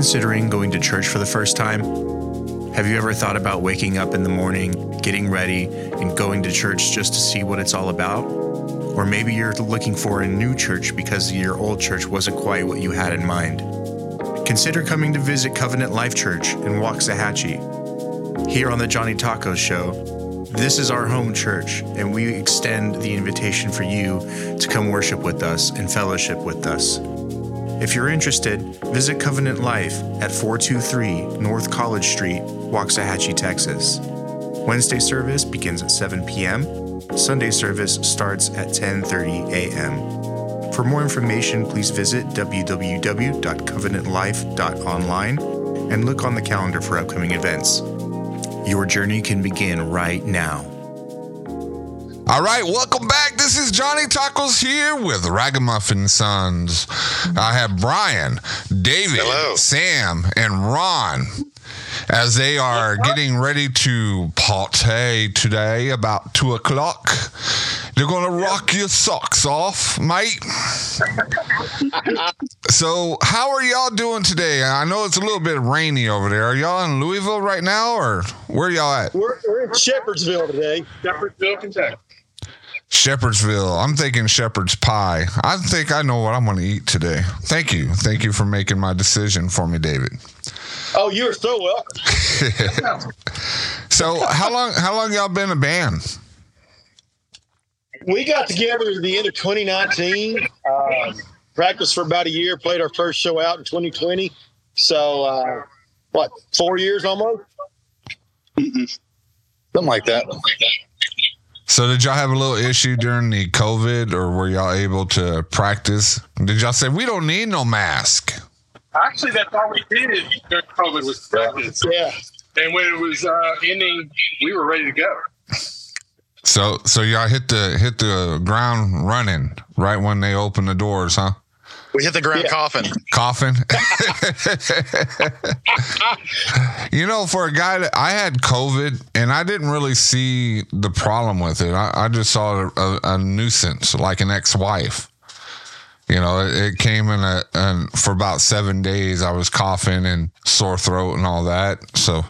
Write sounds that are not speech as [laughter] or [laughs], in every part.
considering going to church for the first time? Have you ever thought about waking up in the morning, getting ready, and going to church just to see what it's all about? Or maybe you're looking for a new church because your old church wasn't quite what you had in mind. Consider coming to visit Covenant Life Church in Waxahachie. Here on the Johnny Tacos Show, this is our home church, and we extend the invitation for you to come worship with us and fellowship with us. If you're interested, visit Covenant Life at 423 North College Street, Waxahachie, Texas. Wednesday service begins at 7 p.m. Sunday service starts at 10:30 a.m. For more information, please visit www.covenantlife.online and look on the calendar for upcoming events. Your journey can begin right now. All right, welcome back. This is Johnny Tacos here with Ragamuffin Sons. I have Brian, David, Hello. Sam, and Ron as they are getting ready to partay today about two o'clock. They're gonna rock your socks off, mate. [laughs] so, how are y'all doing today? I know it's a little bit rainy over there. Are y'all in Louisville right now, or where y'all at? We're, we're in Shepherdsville today. Shepherdsville, Kentucky. Shepherdsville. I'm thinking shepherd's pie. I think I know what I'm going to eat today. Thank you. Thank you for making my decision for me, David. Oh, you are so welcome. [laughs] So, how long how long y'all been a band? We got together at the end of 2019. Um, practiced for about a year. Played our first show out in 2020. So, uh, what, four years almost? Something like that. So, did y'all have a little issue during the COVID or were y'all able to practice? Did y'all say we don't need no mask? Actually, that's all we did during COVID was practice. Yeah. And when it was uh, ending, we were ready to go. So, so y'all hit the hit the ground running right when they opened the doors, huh? We hit the ground Yeah. coughing. coughing. [laughs] you know, for a guy that I had COVID and I didn't really see the problem with it. I, I just saw it a, a nuisance, like an ex-wife. You know, it, it came in a, and for about seven days, I was coughing and sore throat and all that. So,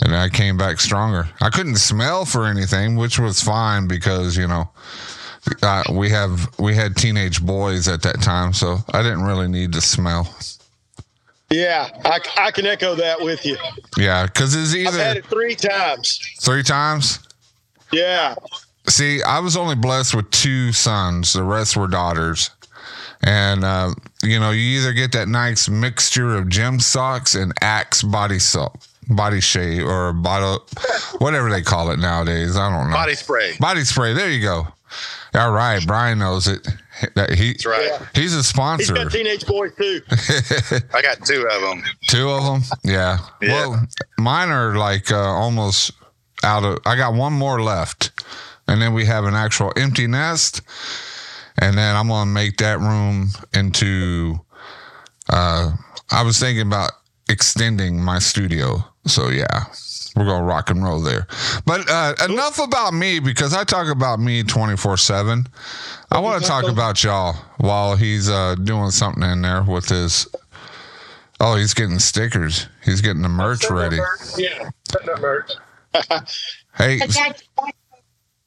and I came back stronger. I couldn't smell for anything, which was fine because you know uh, we have we had teenage boys at that time, so I didn't really need to smell. Yeah. I, I can echo that with you. Yeah, because it's I've had either it three times. three times. Yeah. See, I was only blessed with two sons; the rest were daughters. And uh, you know, you either get that nice mixture of gem socks and Axe body soap, body shave, or bottle, whatever they call it nowadays. I don't know. Body spray. Body spray. There you go. All right, Brian knows it. That he That's right. He's a He's sponsor. got teenage boys too. [laughs] I got two of them. Two of them. Yeah. Yeah. Well, mine are like uh, almost out of. I got one more left, and then we have an actual empty nest, and then I'm gonna make that room into. Uh, I was thinking about extending my studio, so yeah. We're gonna rock and roll there, but uh, enough about me because I talk about me twenty four seven. I want to talk about y'all while he's uh, doing something in there with his Oh, he's getting stickers. He's getting the merch ready. Yeah, setting up merch. [laughs] [laughs] Hey, s-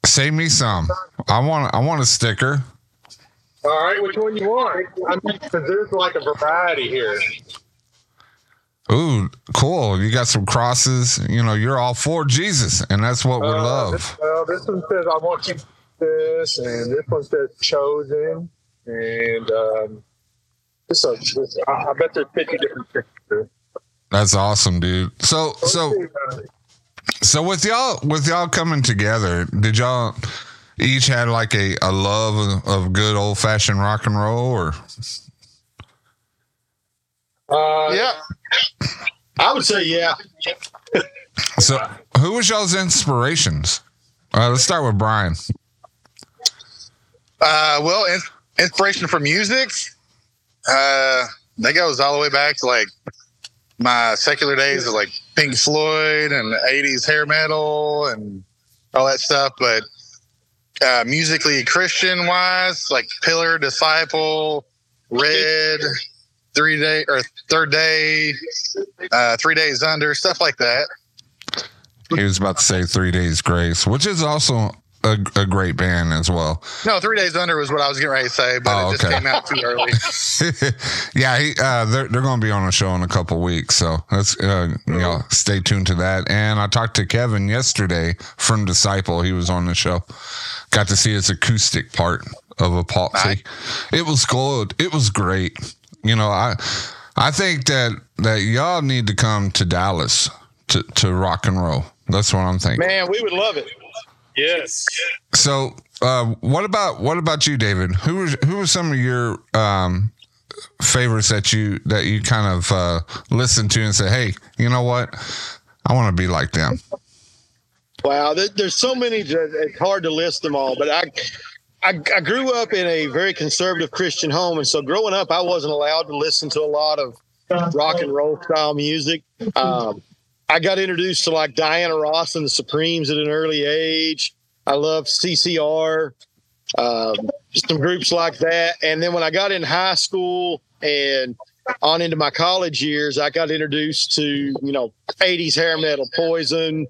save me some. I want. I want a sticker. All right, which one you want? I mean, 'cause there's like a variety here. Ooh, cool. You got some crosses. You know, you're all for Jesus, and that's what we Uh, love. This, well, this one says, I want you this, and this one says chosen. And um, this, uh, this I, I bet there's 50 different pictures. That's awesome, dude. So, so, so with y'all, with y'all coming together, did y'all each had like a, a love of, of good old fashioned rock and roll, or Uh, Yeah. I would say yeah. so? Who was y'all's inspirations? Uh, let's start with Brian. Uh, well, in, inspiration for music, uh, that goes all the way back to like my secular days of like Pink Floyd and 80s hair metal and all that stuff. But uh, musically, Christian wise, like Pillar, Disciple, Red, Three Day or Third Day, uh, Three Days Under, stuff like that. He was about to say Three Days Grace, which is also a, a great band as well. No, Three Days Under was what I was getting ready to say, but Oh, it just okay. came out too early. [laughs] yeah, he, uh, they're they're going to be on a show in a couple weeks, so let's uh, you know stay tuned to that. And I talked to Kevin yesterday from Disciple. He was on the show. Got to see his acoustic part of Apopsy. It was good. It was great. You know, I I think that that y'all need to come to Dallas to to rock and roll. That's what I'm thinking. Man, we would love it. yes. So, uh, what about what about you, David? Who was who were some of your um, favorites that you that you kind of uh, listened to and say, "Hey, you know what? I want to be like them." Wow, there's so many. It's hard to list them all, but I, I, I grew up in a very conservative Christian home, and so growing up, I wasn't allowed to listen to a lot of rock and roll style music. Um, I got introduced to like Diana Ross and the Supremes at an early age. I loved CCR, um, some groups like that. And then when I got in high school and on into my college years, I got introduced to you know 80s hair metal, Poison,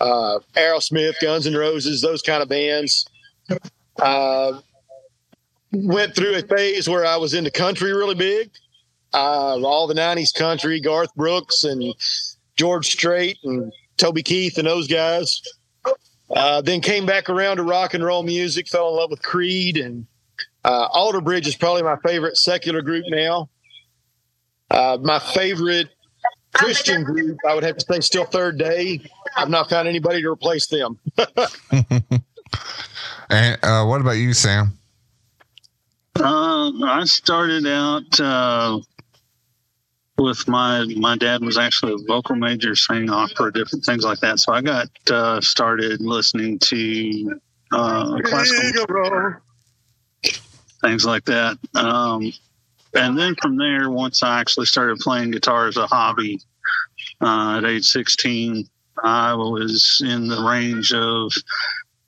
uh, Aerosmith, Guns and Roses, those kind of bands. Uh, went through a phase where I was into country really big. Uh, all the 90s country, Garth Brooks and George Strait and Toby Keith and those guys. Uh, then came back around to rock and roll music, fell in love with Creed and uh, Alter Bridge is probably my favorite secular group now. Uh, my favorite Christian group, I would have to say, still Third Day. I've not found anybody to replace them. [laughs] [laughs] And uh, what about you, Sam? Uh, I started out uh, with my my dad was actually a vocal major, sang opera, different things like that. So I got uh, started listening to uh, classical things like that. Um, and then from there, once I actually started playing guitar as a hobby uh, at age 16, I was in the range of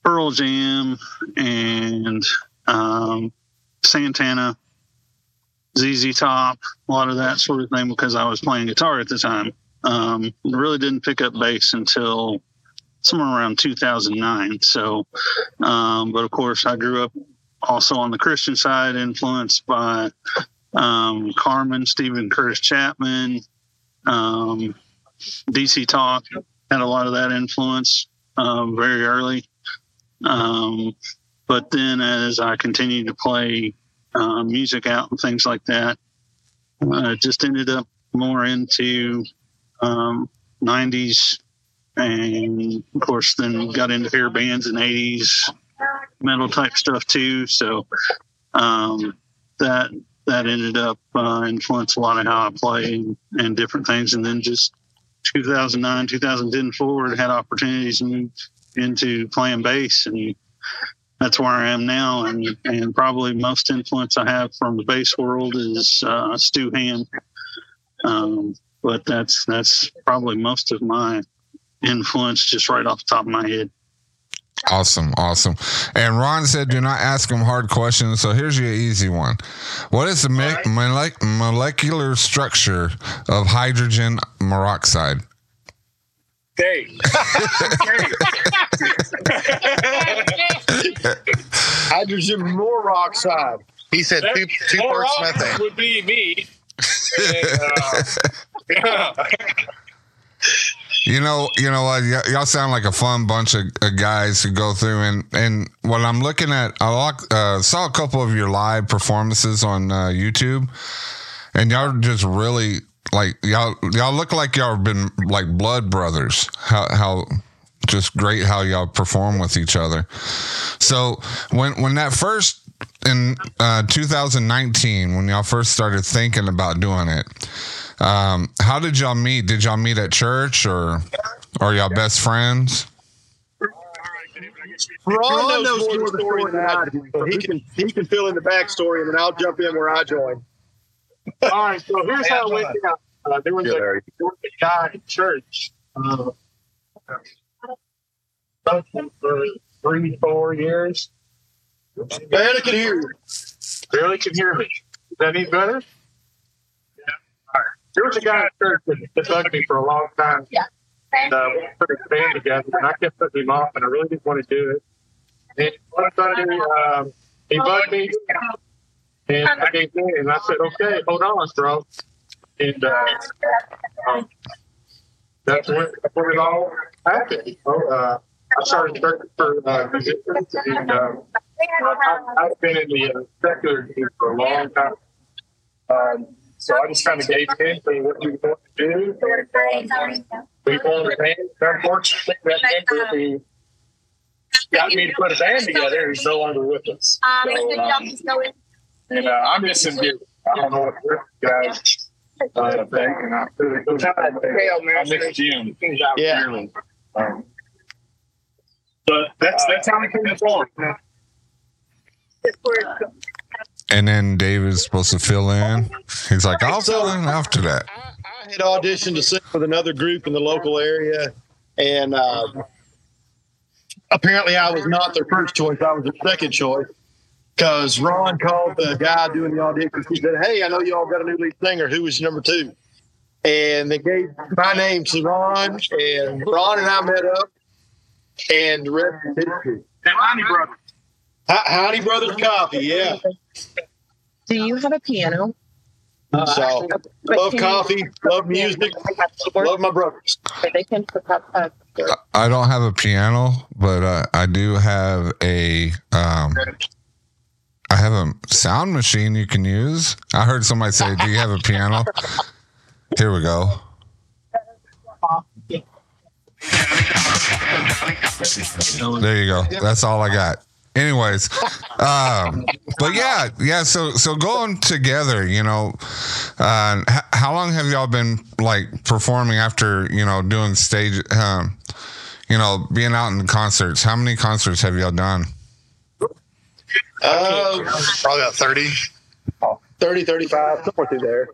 Pearl Jam and um, Santana, ZZ Top, a lot of that sort of thing because I was playing guitar at the time. Um, really didn't pick up bass until somewhere around 2009. So, um, but of course, I grew up also on the Christian side, influenced by um, Carmen, Steven Curtis Chapman, um, DC Talk, had a lot of that influence um, very early. Um, but then as I continued to play uh, music out and things like that, I just ended up more into um, 90s and of course then got into hair bands in 80s metal type stuff too. So um, that that ended up uh, influenced a lot of how I play and, and different things. And then just 2009 2010 forward had opportunities to move into playing bass and that's where I am now and and probably most influence I have from the bass world is uh, Stu Hamm um, but that's that's probably most of my influence just right off the top of my head Awesome, awesome. And Ron said, "Do not ask him hard questions." So here's your easy one: What is the me- molec- molecular structure of hydrogen peroxide? Hey. [laughs] Hydrogen peroxide. He said two, two More parts often methane. would be me. And, uh, yeah. [laughs] You know, you know what? Y- y'all sound like a fun bunch of, of guys who go through and and what I'm looking at, I lock, uh, saw a couple of your live performances on uh, YouTube, and y'all just really like y'all y'all look like y'all have been like blood brothers. How how just great how y'all perform with each other. So when when that first in uh, 2019, when y'all first started thinking about doing it, um, how did y'all meet? Did y'all meet at church or are y'all best friends? Ron knows more the story than I do, he can he can fill in the backstory, and then I'll jump in where I join. All right, so here's how it went down. Uh, there, was a, there was a guy in church uh, for three, four years. Barely can hear you. Barely can hear me. Is that any better? Yeah. All right. There was a guy in church that, that bugged me for a long time. Yeah. And uh, we put a band together, and I kept putting him off, and I really didn't want to do it. And one Sunday, um, he bugged me, and I gave in, and I said, "Okay, hold on, bro." And uh, um, that's when, that's when it all happened. So, uh, I started searching for uh, musicians, and uh, I, I've been in the uh, secular scene for a long time. Um, so I just kind of gave in to what we want to do. And, uh, we formed a band. Unfortunately, that member who got me to put a band together is no longer with us. So, um, and uh, I miss him dearly. I don't know what you guys uh, think. And I, I miss Jim. Yeah. dearly. Um, but that's that's how we came to Florida. And then Dave is supposed to fill in. He's like, I'll fill in after that. I had auditioned to sing with another group in the local area, and uh, apparently I was not their first choice. I was their second choice because Ron called the guy doing the audition. He said, "Hey, I know y'all got a new lead singer. Who is number two? And they gave my name to Ron, and Ron and I met up, and the rest is history. And Honey Brothers. Ho- Howdy Brothers Coffee, yeah. Do you have a piano? So love coffee, love music, love my brothers. They can hook up a I don't have a piano, but uh, I do have a. Um, I have a sound machine you can use. I heard somebody say, "Do you have a piano?" Here we go. There you go. That's all I got. Anyways, um, but yeah, yeah. So so going together, you know, uh, h- how long have y'all been like performing after you know doing stage, um, you know, being out in concerts? How many concerts have y'all done? Uh, Probably about 30. 30, 35, somewhere through there.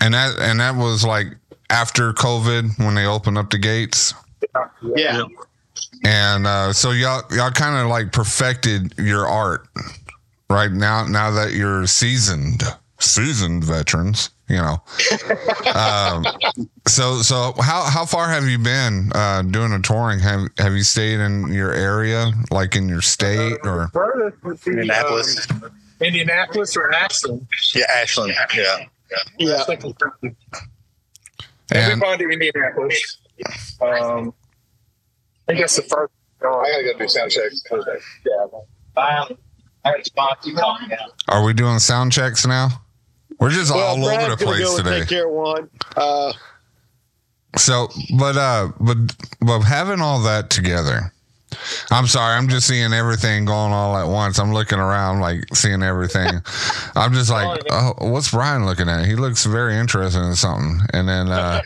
And that and that was like after COVID when they opened up the gates. Yeah. And uh, so y'all y'all kind of like perfected your art right now. Now that you're seasoned, seasoned veterans, you know. um, so so how how far have you been uh, doing a touring? Have have you stayed in your area, like in your state, or Furthest Indianapolis. uh, Indianapolis or Ashland. Yeah, Ashland. Yeah. Yeah. and Everybody in Indianapolis. Um, I think that's the first. I gotta go do sound checks. Yeah. I had a spot to call me are we doing sound checks now? We're just Well, all over the place go today. take care one. Uh, So, but uh, but but having all that together, I'm sorry, I'm just seeing everything going all at once. I'm looking around, like seeing everything. [laughs] I'm just like, oh, what's Brian looking at? He looks very interested in something, and then uh,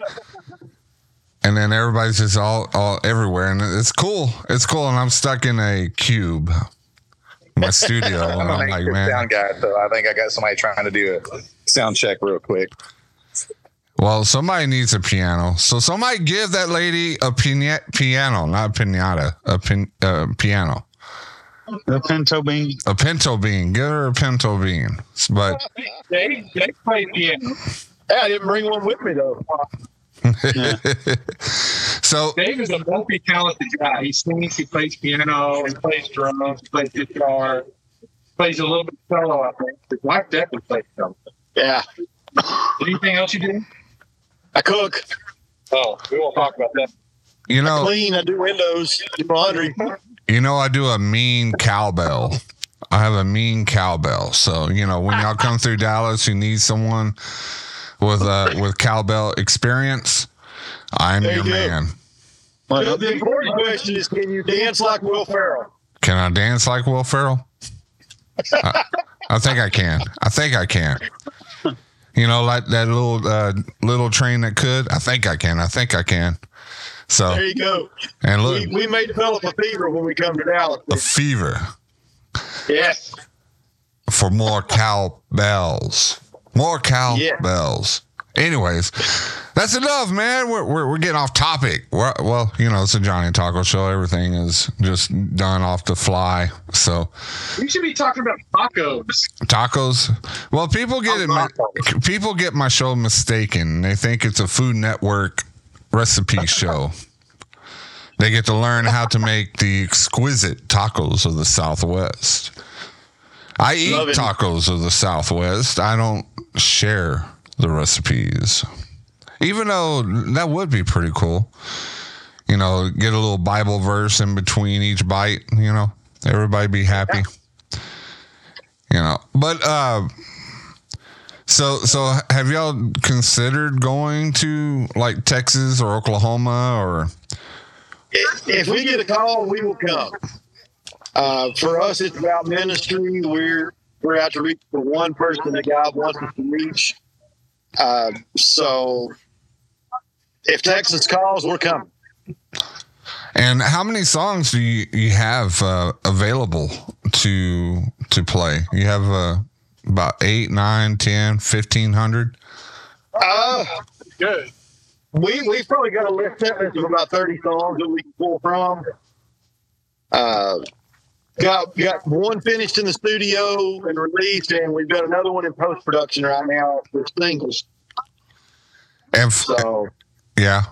[laughs] and then everybody's just all all everywhere, and it's cool. It's cool, and I'm stuck in a cube, my studio, [laughs] I'm I'm like, man. sound guy, so I think I got somebody trying to do a sound check real quick. Well, somebody needs a piano. So somebody give that lady a pina- piano, not pinata, a pin- uh, piano, A pinto bean. a pinto bean. Give her a pinto bean. But Dave, Dave played piano. yeah, I didn't bring one with me though. [laughs] so Dave is a multi-talented guy. He sings, he plays piano, he plays drums, he plays guitar, plays a little bit of solo. I think his wife definitely plays solo. Yeah, Anything else you do? I cook, Oh, we won't talk about that. you know, I clean, I do windows, do laundry. you know, I do a mean cowbell. I have a mean cowbell. So you know, when y'all come through Dallas, you need someone with uh with cowbell experience. I'm There your you man. Well, The important question is, can you dance like Will Ferrell? Can I dance like Will Ferrell? I, I think I can. I think I can. You know, like that little uh, little train that could. I think I can. I think I can. So There you go. and look, We, we may develop a fever when we come to Dallas. a fever Yes. for more cowbells. More Yeah. cowbells. Anyways, that's enough, man. We're, we're, we're getting off topic. We're, well, you know, it's a Johnny Taco show. Everything is just done off the fly. So We should be talking about tacos. tacos. Well, people get it. People get my show mistaken. They think it's a Food Network recipe [laughs] show. They get to learn how to make the exquisite tacos of the Southwest. I eat it. tacos of the Southwest. I don't share the recipes, even though that would be pretty cool. You know, get a little Bible verse in between each bite. You know, everybody be happy you know but uh so so have y'all considered going to like texas or oklahoma or If, if we get a call, we will come. Uh, for us, it's about ministry. We're we're out to reach for one person that God wants us to reach. Uh, so, if Texas calls, we're coming. and how many songs do you, you have uh, available to to play you have uh, about eight nine ten fifteen hundred Uh, Good. we we've probably got a list of about thirty songs that we can pull from. Uh, got got one finished in the studio and released, and we've got another one in post production right now for singles. and f- So Yeah.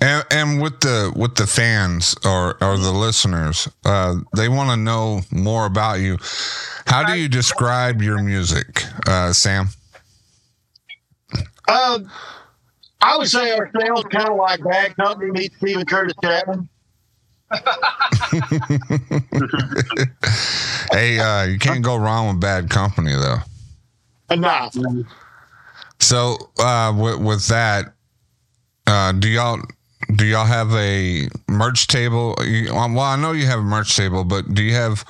And, and with the with the fans or or the listeners, uh, they want to know more about you. How do you describe your music, uh, Sam? Um, I would say our sounds kind of like Bad Company meets Steven Curtis Chapman. [laughs] Hey, uh, you can't go wrong with bad company, though. Enough. So uh, with with that, uh, do y'all do y'all have a merch table? You- Well, I know you have a merch table, but do you have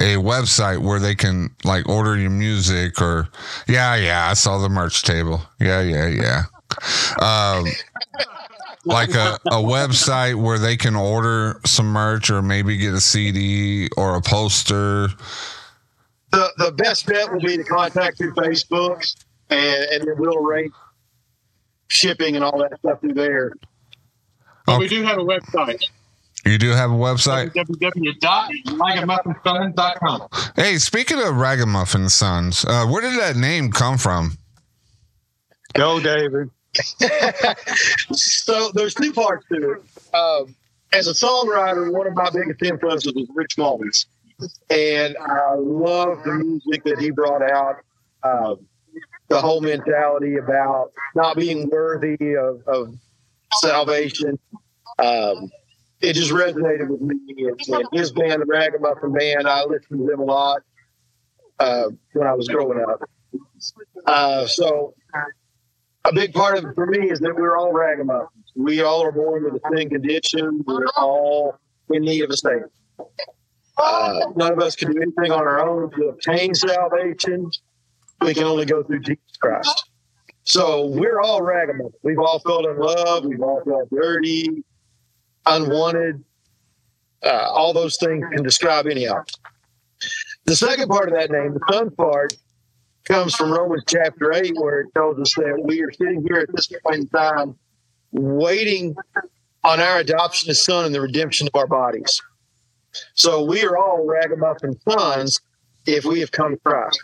a website where they can like order your music? Or yeah, yeah, I saw the merch table. Yeah, yeah, yeah. Um, like a, a website where they can order some merch or maybe get a CD or a poster. the the best bet will be to contact through Facebook, and and then we'll arrange shipping and all that stuff through there. But we do have a website, You do have a website? www.ragamuffin.com. Hey, speaking of Ragamuffin Sons, uh, where did that name come from? go, David. [laughs] so there's two parts to it. Um, as a songwriter, one of my biggest influences was Rich Mullins, and I love the music that he brought out. Um, the whole mentality about not being worthy of, of salvation. Um, it just resonated with me. And, his band, the Ragamuffin Band, I listened to them a lot uh, when I was growing up. Uh, so a big part of it for me is that we're all ragamuffins. We all are born with a sin condition. We're all in need of a savior. Uh, none of us can do anything on our own to obtain salvation. We can only go through Jesus Christ. So we're all ragamuffins. We've all felt in love. We've all felt dirty, unwanted. Uh, all those things can describe any of us. The second part of that name, the son part, comes from Romans chapter 8, where it tells us that we are sitting here at this point in time waiting on our adoption as son and the redemption of our bodies. So we are all ragamuffin sons if we have come to Christ.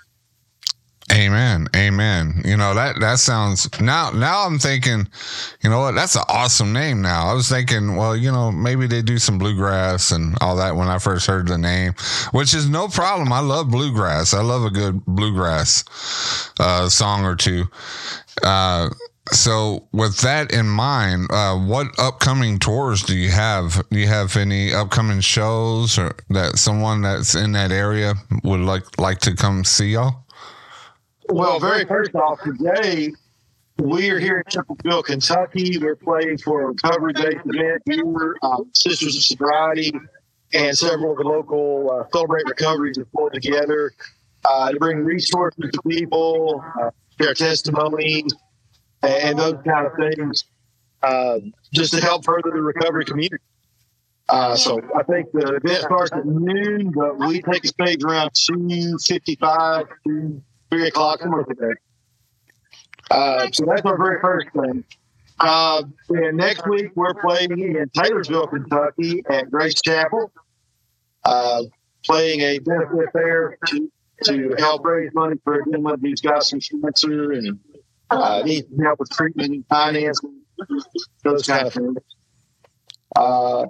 Amen. Amen. You know, that that sounds now now I'm thinking, you know what, that's an awesome name now. I was thinking, well, you know, maybe they do some bluegrass and all that when I first heard the name, which is no problem. I love bluegrass. I love a good bluegrass uh song or two. Uh so with that in mind, uh, what upcoming tours do you have? Do you have any upcoming shows or that someone that's in that area would like like to come see y'all? Well, very first off, today we are here in Chippewa, Kentucky. We're playing for a recovery based event here. Um, Sisters of Sobriety and several of the local uh, Celebrate Recoveries have pulled together uh, to bring resources to people, uh, share testimonies, and those kind of things, uh, just to help further the recovery community. Uh, so I think the event starts at noon, but we take a stage around two fifty-five to three o'clock, like that. Uh, so that's our very first thing. Uh, and next week we're playing in Taylorsville, Kentucky, at Grace Chapel, uh, playing a benefit there to, to help raise money for a gentleman who's got some cancer and uh, needs help with treatment and financing, those kind of things. Uh,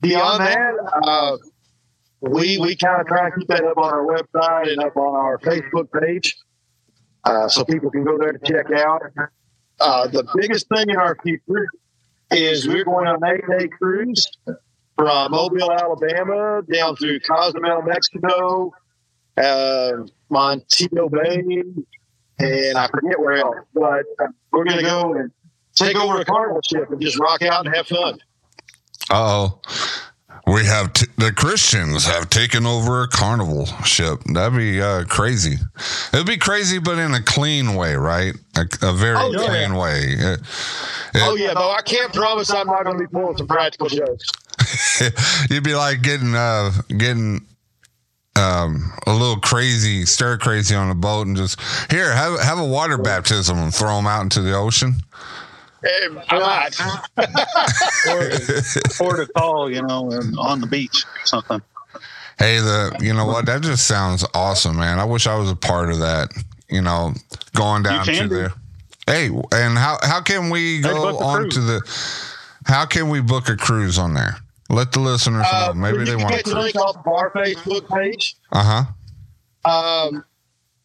beyond that, uh, we we kind of try and keep that up on our website and up on our Facebook page, uh, so people can go there to check out. Uh, the biggest thing in our future is we're going on an eight-day cruise from Mobile, Alabama, down through Cozumel, Mexico, uh, Montego Bay, and I forget where else. But we're going to go and take over a carnival ship and just rock out and have fun. Uh oh. We have t- the Christians have taken over a carnival ship. That'd be uh, crazy. It'd be crazy, but in a clean way, right? A, a very Oh, yeah. clean way. It- Oh yeah, though I can't promise I'm not going to be pulling some practical jokes. [laughs] You'd be like getting uh getting um a little crazy, stir crazy on a boat, and just here have have a water baptism and throw them out into the ocean. Eh, I might. or, or to call, you know, on the beach or something. Hey, the you know what? That just sounds awesome, man. I wish I was a part of that. You know, going down to be. there. Hey, and how how can we go book on to the? How can we book a cruise on there? Let the listeners Uh, know. Maybe you they can want get to the cruise. link off our Facebook page. Uh huh. Um,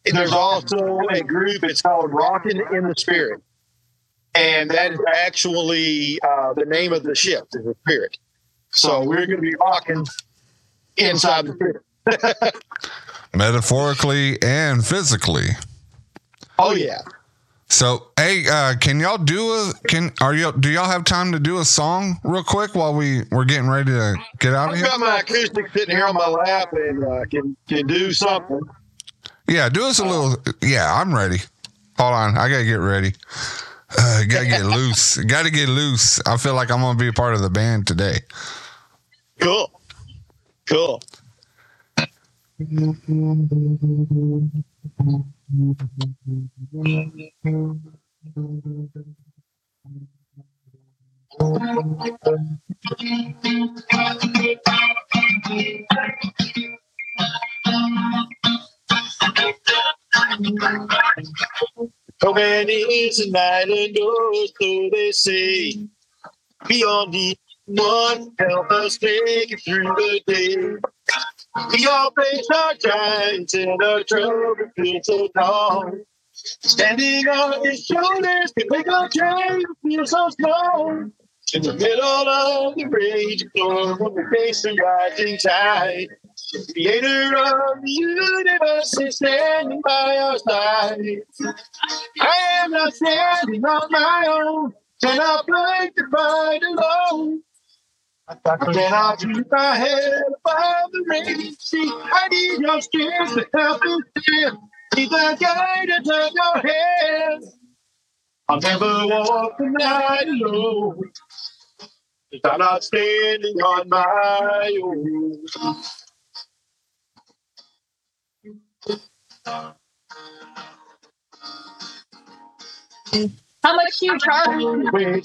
there's also a group. It's called Rockin' in the Spirit, and that is actually uh, the name of the ship, the Spirit. So we're going to be rocking inside the Spirit. [laughs] Metaphorically and physically. Oh yeah. So, hey, uh, can y'all do a can are you do y'all have time to do a song real quick while we we're getting ready to get out of here? I've got my acoustic sitting here on my lap and uh, can can do something. Yeah, do us a little. Yeah, I'm ready. Hold on, I gotta get ready. [laughs] Gotta get loose. Gotta get loose. I feel like I'm gonna be a part of the band today. Cool. Cool. So many is an island, oh, so they say. Beyond the one, help us make it through the day. We all face our giants and our trouble feels so tall. Standing on his shoulders, can make our change feel so small. In the middle of the raging storm, when we face the rising tide, creator of the universe is standing by our side. I am not standing on my own, cannot fight the fight alone. Can I keep my head above the raging sea? I need your strength to help me stand. Need the guidance of your hand. I'll never walk the night alone. I'm not standing on my own. How much do you charge? Waiting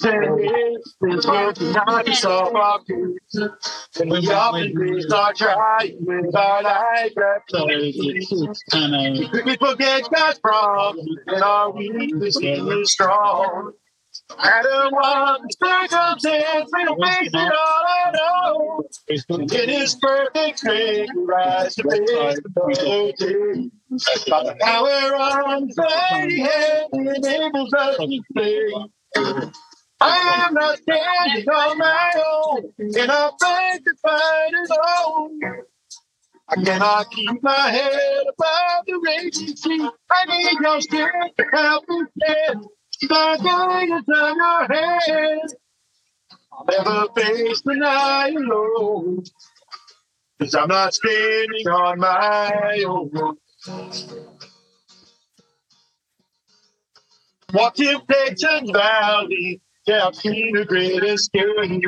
is working not to solve our. And we often lose our trying with our life at play. We forget God's and our weakness is strong. Matter what the circumstance, we'll face it all I know. In His perfect we rise to face the. By the power on mighty hand, enables us to stay. I am not standing on my own, and I fight the fight alone. I cannot keep my head above the raging sea. I need your strength to help me stand. The guidance of your hand. Never face the night alone. Cause I'm not standing on my own. Walk temptation valley, yeah, I've seen the greatest escape.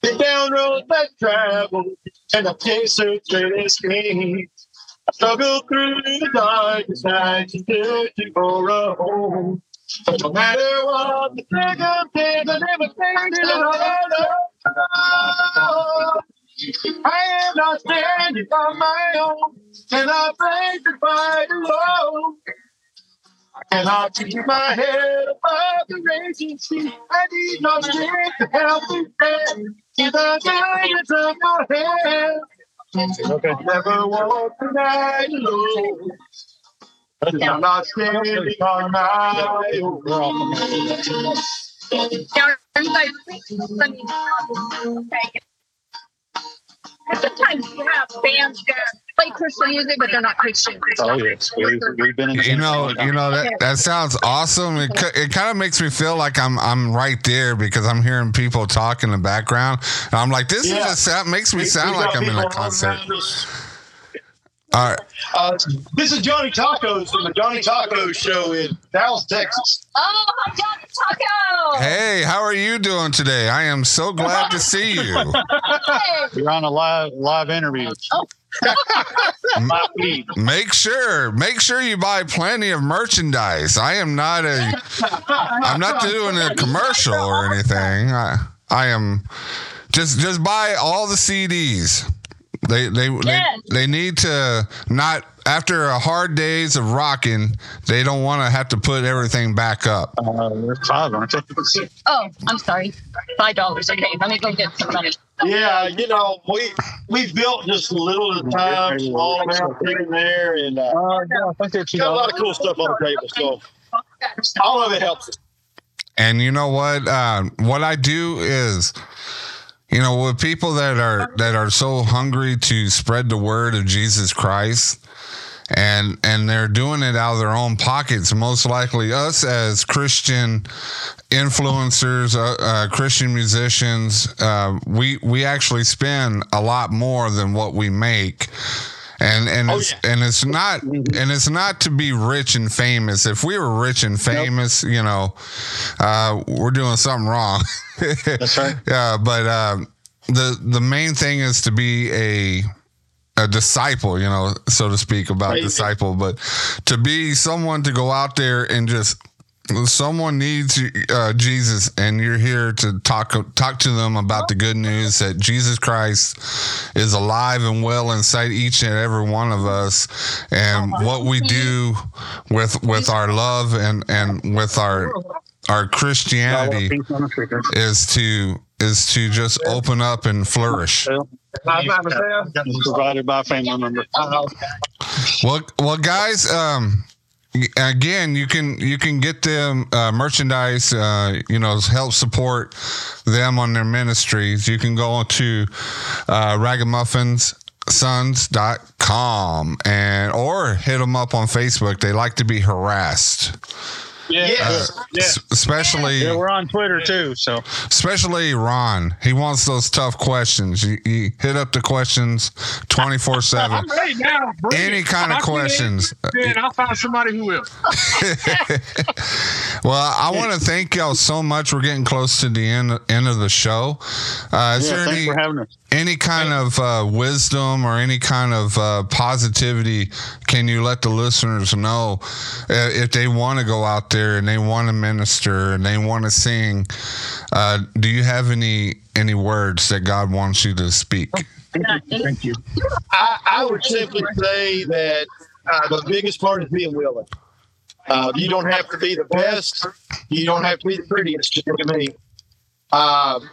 Been down roads that travel, and I've tasted greatest pain. I struggle through the darkest nights, searching for a home. No matter what the circumstance, I never I am not standing on my own, and I face the fight alone. I cannot keep my head above the raging sea. I need no strength to help me stand. See the guidance of your hand. Okay. Never walk the night alone. I'm not standing on my own. Sometimes you have bands that play Christian music, but they're not Christian. Oh yes, we've, we've been in. You know, you know that that sounds awesome. It, it kind of makes me feel like I'm I'm right there because I'm hearing people talk in the background. And I'm like, this Yeah. is a sound makes me sound we like I'm in a concert. Around us. All right, Uh, this is Johnny Tacos from the Johnny Tacos Show in Dallas, Texas. Oh, hot dog taco! hey, how are you doing today? I am so glad to see you. [laughs] You're on a live live interview. My feed. [laughs] Make sure, make sure you buy plenty of merchandise. I am not a, I'm not doing a commercial or anything. I, I am just just buy all the CDs. They they Yes. they, they need to not after a hard days of rocking. They don't want to have to put everything back up. Uh, they're five, aren't they? Oh, I'm sorry. Five dollars. Okay, let me go get some money. Yeah, you know, we we built just a little at a time, small amount here and there, and uh, got a lot of cool stuff on the table. So all of it helps. And you know what? Uh, what I do is, you know, with people that are that are so hungry to spread the word of Jesus Christ, and and they're doing it out of their own pockets. Most likely, us as Christian influencers, uh, uh, Christian musicians, uh, we we actually spend a lot more than what we make. And and it's and it's not and it's not to be rich and famous. If we were rich and famous, you know, uh, we're doing something wrong. That's right. [laughs] Yeah, but uh, the the main thing is to be a a disciple, you know, so to speak, about disciple. But to be someone to go out there and just someone needs uh, Jesus, and you're here to talk talk to them about the good news that Jesus Christ is alive and well inside each and every one of us, and what we do with with our love and and with our our Christianity is to is to just open up and flourish. Provided by family member. Well, well, guys. Um, again, you can you can get them uh, merchandise. Uh, you know, help support them on their ministries. You can go to uh, ragamuffinsons.com and or hit them up on Facebook. They like to be harassed, Yes, yes. S- especially Yeah, we're on Twitter too. So especially Ron. He wants those tough questions. You, you hit up the questions twenty four seven. [laughs] I'm now. Any kind of I can't questions. Then I'll find somebody who will. [laughs] Well, I want to thank y'all so much. We're getting close to the end end of the show. Uh, is yeah, there thanks any for having us. any kind of uh, wisdom or any kind of uh, positivity? Can you let the listeners know uh, if they want to go out there and they want to minister and they want to sing? Uh, do you have any any words that God wants you to speak? Thank you. I, I would simply say that uh, the biggest part is being willing. Uh, you don't have to be the best. You don't have to be the prettiest. Just look at me. Um,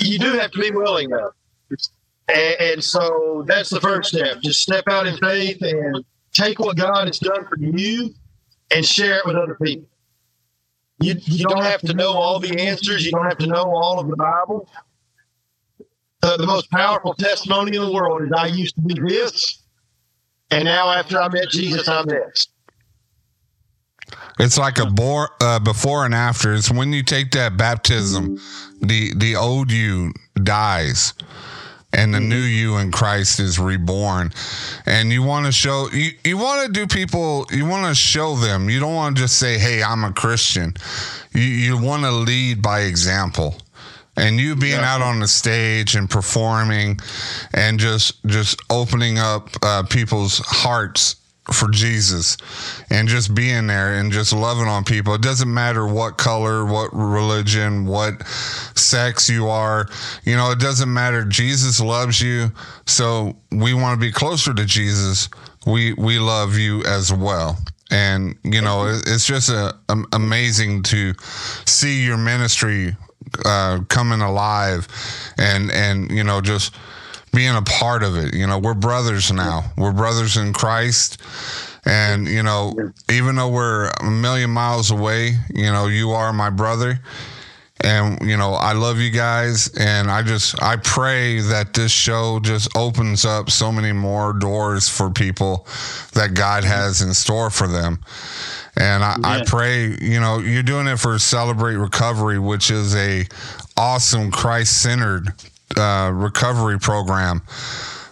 you do have to be willing, though. And, and so that's the first step. Just step out in faith and take what God has done for you and share it with other people. You, you don't have to know all the answers. You don't have to know all of the Bible. The, the most powerful testimony in the world is I used to be this, and now after I met Jesus, I'm this. It's like a bore, uh, before and after. It's when you take that baptism, the the old you dies, and the new you in Christ is reborn. And you want to show you you want to do people. You want to show them. You don't want to just say, "Hey, I'm a Christian." You you want to lead by example. And you being out on the stage and performing, and just just opening up uh, people's hearts for Jesus and just being there and just loving on people. It doesn't matter what color, what religion, what sex you are. You know, it doesn't matter. Jesus loves you. So we want to be closer to Jesus. We we love you as well. And you know, it's just a, am- amazing to see your ministry uh, coming alive and and you know just being a part of it. You know, we're brothers now. We're brothers in Christ. And, you know, even though we're a million miles away, you know, you are my brother. And, you know, I love you guys. And I just, I pray that this show just opens up so many more doors for people that God has in store for them. And I, I pray, you know, you're doing it for Celebrate Recovery, which is a awesome Christ centered uh, recovery program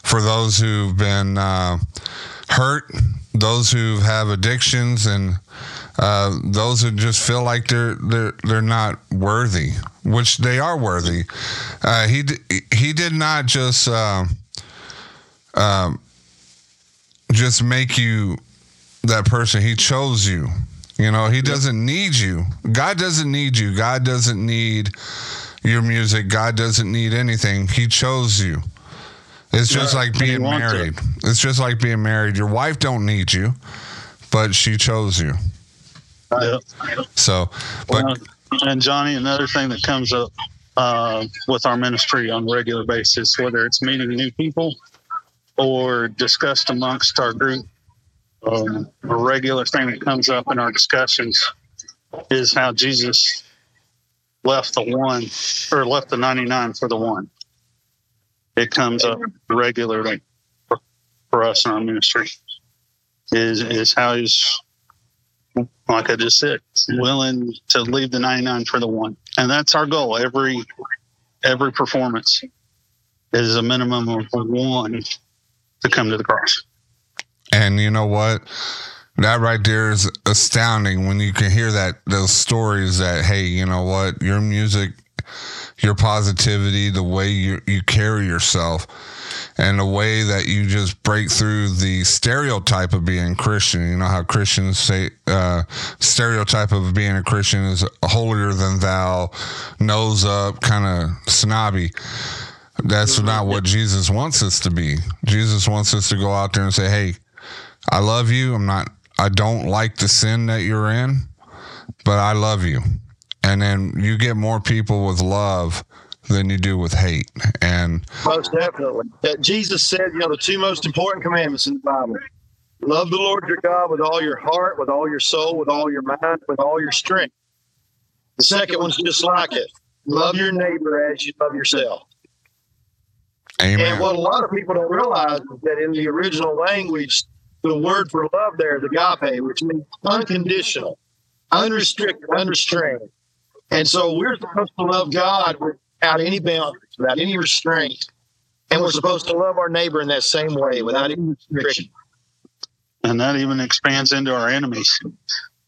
for those who've been uh, hurt, those who have addictions, and uh, those who just feel like they're they're they're not worthy, which they are worthy. Uh, he he did not just uh, um, just make you that person. He chose you. You know, he doesn't need you. God doesn't need you. God doesn't need your music. God doesn't need anything. He chose you. It's just Yeah, like being wants it. married. It's just like being married. Your wife don't need you, but she chose you. So, but Well, and Johnny, another thing that comes up uh, with our ministry on a regular basis, whether it's meeting new people or discussed amongst our group, um, a regular thing that comes up in our discussions is how Jesus left the one or left the 99 for the one. It comes up regularly for, for us in our ministry. Is is how he's like I just said, willing to leave the 99 for the one. And that's our goal. Every every performance is a minimum of one to come to the cross. And you know what? That right there is astounding when you can hear that those stories that hey, you know what, your music, your positivity, the way you you carry yourself, and the way that you just break through the stereotype of being Christian. You know how Christians say uh, stereotype of being a Christian is holier than thou, nose up, kind of snobby. That's not what Jesus wants us to be. Jesus wants us to go out there and say, "Hey, I love you. I'm not. I don't like the sin that you're in, but I love you." And then you get more people with love than you do with hate. And Most definitely. Uh, Jesus said, you know, the two most important commandments in the Bible love the Lord your God with all your heart, with all your soul, with all your mind, with all your strength. The second one's just like it love your neighbor as you love yourself. Amen. And what a lot of people don't realize is that in the original language, the word for love there is agape, which means unconditional, unrestricted, unrestrained. And so we're supposed to love God without any boundaries, without any restraint. And we're supposed to love our neighbor in that same way without any restriction. And that even expands into our enemies.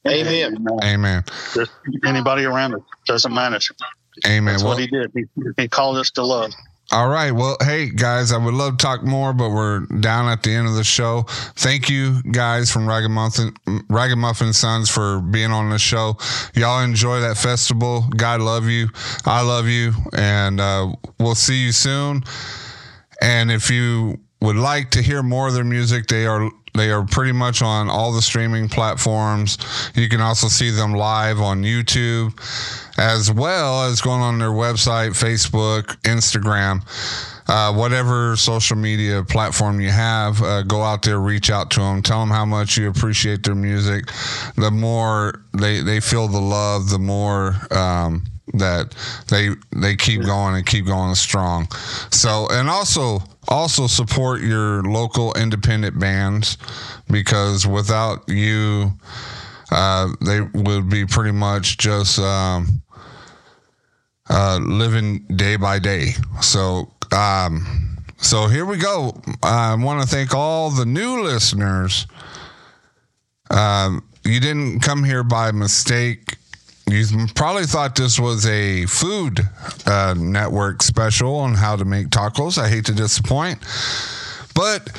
Amen. And, Amen. just anybody around us doesn't matter. Amen. That's Well, what he did. He, he called us to love. All right. Well, hey guys, I would love to talk more, but we're down at the end of the show. Thank you guys from Ragamuffin Ragamuffin Sons for being on the show. Y'all enjoy that festival. God love you. I love you, and uh, we'll see you soon. And if you would like to hear more of their music, they are they are pretty much on all the streaming platforms. You can also see them live on YouTube, as well as going on their website, Facebook, Instagram, uh, whatever social media platform you have. Uh, go out there, reach out to them, tell them how much you appreciate their music. The more they they feel the love, the more. Um, that they they keep going and keep going strong. So and also also support your local independent bands because without you uh, they would be pretty much just um, uh, living day by day. So, um, so here we go. I want to thank all the new listeners. Um, you didn't come here by mistake. You probably thought this was a food uh, network special on how to make tacos. I hate to disappoint, but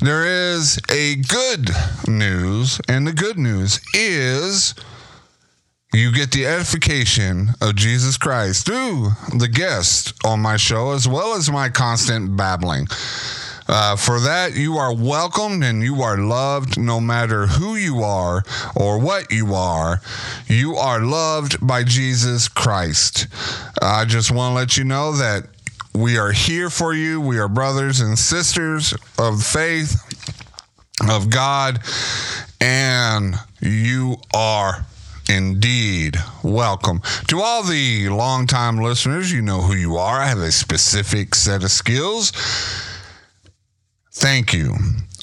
there is a good news, and the good news is you get the edification of Jesus Christ through the guest on my show, as well as my constant babbling. Uh, for that, you are welcomed and you are loved no matter who you are or what you are. You are loved by Jesus Christ. I just want to let you know that we are here for you. We are brothers and sisters of faith, of God, and you are indeed welcome. To all the longtime listeners, you know who you are. I have a specific set of skills thank you.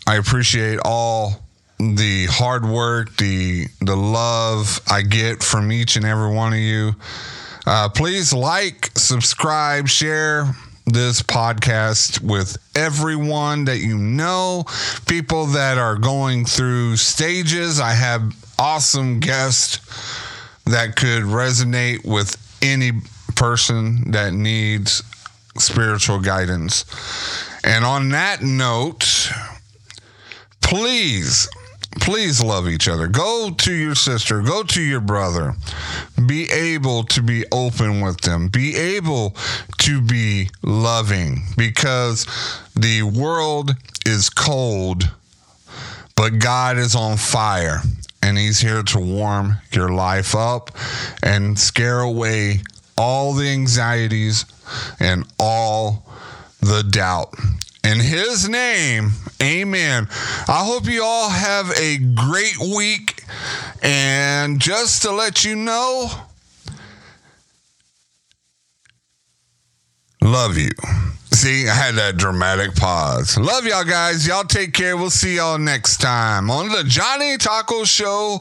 I appreciate all the hard work, the the love I get from each and every one of you. Uh, please like, subscribe, share this podcast with everyone that you know, people that are going through stages. I have awesome guest that could resonate with any person that needs spiritual guidance. And on that note, please, please love each other. Go to your sister, go to your brother. Be able to be open with them, be able to be loving because the world is cold, but God is on fire. And he's here to warm your life up and scare away all the anxieties and all the doubt. In his name, amen. I hope you all have a great week. And just to let you know, love you. See, I had that dramatic pause. Love y'all guys. Y'all take care. We'll see y'all next time on the Johnny Taco Show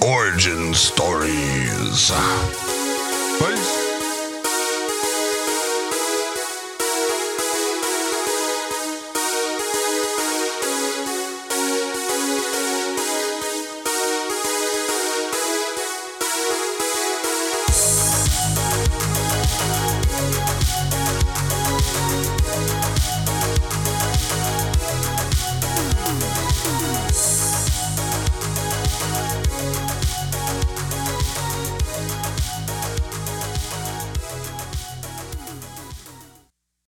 Origin Stories. Peace.